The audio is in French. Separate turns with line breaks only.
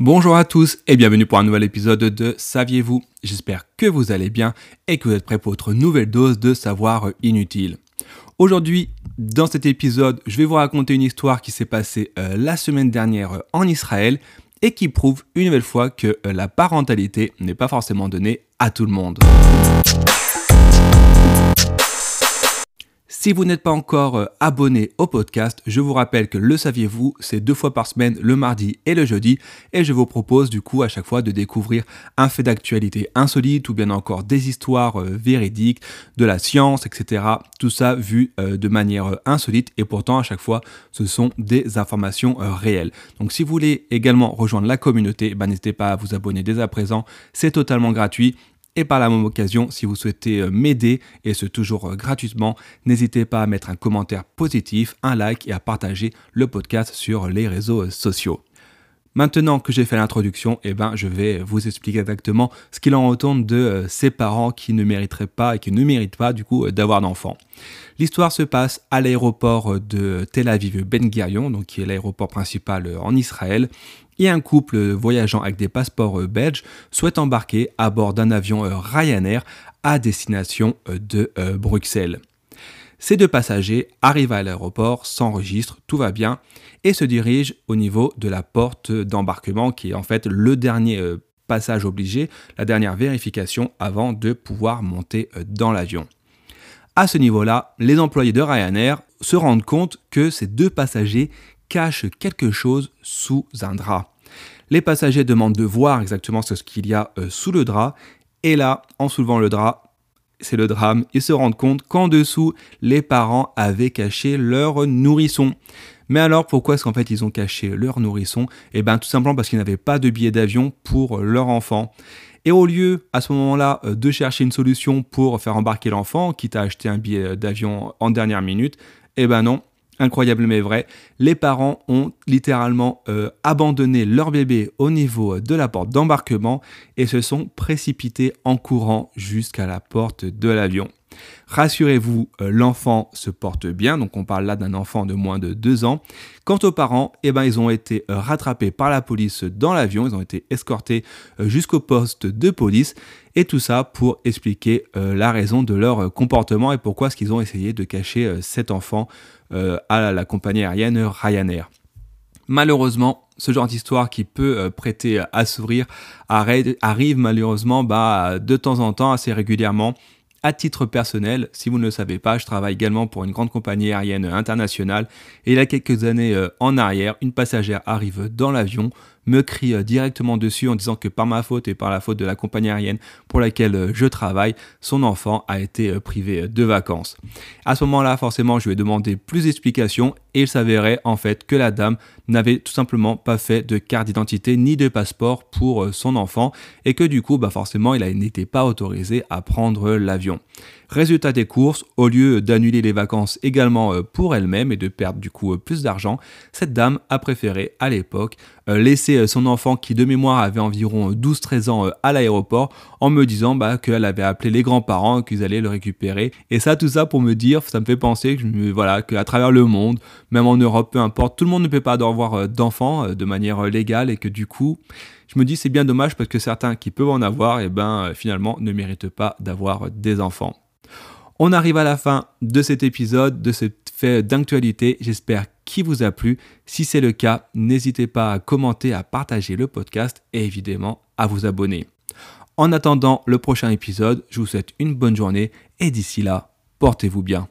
Bonjour à tous et bienvenue pour un nouvel épisode de Saviez-vous? J'espère que vous allez bien et que vous êtes prêts pour votre nouvelle dose de savoir inutile. Aujourd'hui, dans cet épisode, je vais vous raconter une histoire qui s'est passée euh, la semaine dernière euh, en Israël et qui prouve une nouvelle fois que euh, la parentalité n'est pas forcément donnée à tout le monde. Si vous n'êtes pas encore euh, abonné au podcast, je vous rappelle que le saviez-vous, c'est deux fois par semaine, le mardi et le jeudi, et je vous propose du coup à chaque fois de découvrir un fait d'actualité insolite ou bien encore des histoires euh, véridiques, de la science, etc. Tout ça vu euh, de manière insolite et pourtant à chaque fois ce sont des informations réelles. Donc si vous voulez également rejoindre la communauté, bah, n'hésitez pas à vous abonner dès à présent, c'est totalement gratuit. Et par la même occasion, si vous souhaitez euh, m'aider, et ce toujours euh, gratuitement, n'hésitez pas à mettre un commentaire positif, un like et à partager le podcast sur les réseaux euh, sociaux. Maintenant que j'ai fait l'introduction, eh ben, je vais vous expliquer exactement ce qu'il en retourne de ces parents qui ne mériteraient pas et qui ne méritent pas du coup d'avoir d'enfants. L'histoire se passe à l'aéroport de Tel Aviv Ben Gurion, donc qui est l'aéroport principal en Israël, et un couple voyageant avec des passeports euh, belges souhaite embarquer à bord d'un avion euh, Ryanair à destination euh, de Bruxelles. Ces deux passagers arrivent à l'aéroport, s'enregistrent, tout va bien, et se dirigent au niveau de la porte d'embarquement, qui est en fait le dernier passage obligé, la dernière vérification avant de pouvoir monter dans l'avion. À ce niveau-là, les employés de Ryanair se rendent compte que ces deux passagers cache quelque chose sous un drap. Les passagers demandent de voir exactement ce qu'il y a euh, sous le drap, et là, en soulevant le drap, c'est le drame, ils se rendent compte qu'en dessous, les parents avaient caché leur nourrisson. Mais alors pourquoi est-ce qu'en fait ils ont caché leur nourrisson? Eh bien tout simplement parce qu'ils n'avaient pas de billet d'avion pour leur enfant. Et au lieu à ce moment-là euh, de chercher une solution pour faire embarquer l'enfant, quitte à acheter un billet d'avion en dernière minute, eh ben non, incroyable mais vrai, les parents ont littéralement euh, abandonné leur bébé au niveau de la porte d'embarquement et se sont précipités en courant jusqu'à la porte de l'avion. Rassurez-vous, euh, l'enfant se porte bien, donc on parle là d'un enfant de moins de 2 ans. Quant aux parents, eh ben, ils ont été euh, rattrapés par la police dans l'avion, ils ont été escortés jusqu'au poste de police, et tout ça pour expliquer la raison de leur comportement et pourquoi est-ce qu'ils ont essayé de cacher cet enfant euh, à la compagnie aérienne Ryanair. Malheureusement, ce genre d'histoire qui peut euh, prêter à sourire arrive malheureusement bah, de temps en temps, assez régulièrement. À titre personnel, si vous ne le savez pas, je travaille également pour une grande compagnie aérienne internationale et il y a quelques années euh, en arrière, une passagère arrive dans l'avion, me crie euh, directement dessus en disant que par ma faute et par la faute de la compagnie aérienne pour laquelle euh, je travaille, son enfant a été privé de vacances. À ce moment-là, forcément, je lui ai demandé plus d'explications et il s'avérait en fait que la dame n'avait tout simplement pas fait de carte d'identité ni de passeport pour son enfant et que du coup, bah forcément, il n'était pas autorisé à prendre l'avion. Résultat des courses, au lieu d'annuler les vacances également euh, pour elle-même et de perdre du coup euh, plus d'argent, cette dame a préféré à l'époque euh, laisser son enfant qui de mémoire avait environ 12-13 ans à l'aéroport en me disant bah, qu'elle avait appelé les grands-parents qu'ils allaient le récupérer. Et ça, tout ça pour me dire, ça me fait penser que voilà, qu'à travers le monde, même en Europe, peu importe, tout le monde ne peut pas avoir d'enfants de manière légale et que du coup, je me dis c'est bien dommage parce que certains qui peuvent en avoir, eh ben finalement ne méritent pas d'avoir des enfants. On arrive à la fin de cet épisode, de ce fait d'actualité. J'espère qu'il vous a plu. Si c'est le cas, n'hésitez pas à commenter, à partager le podcast et évidemment à vous abonner. En attendant le prochain épisode, je vous souhaite une bonne journée et d'ici là, portez-vous bien.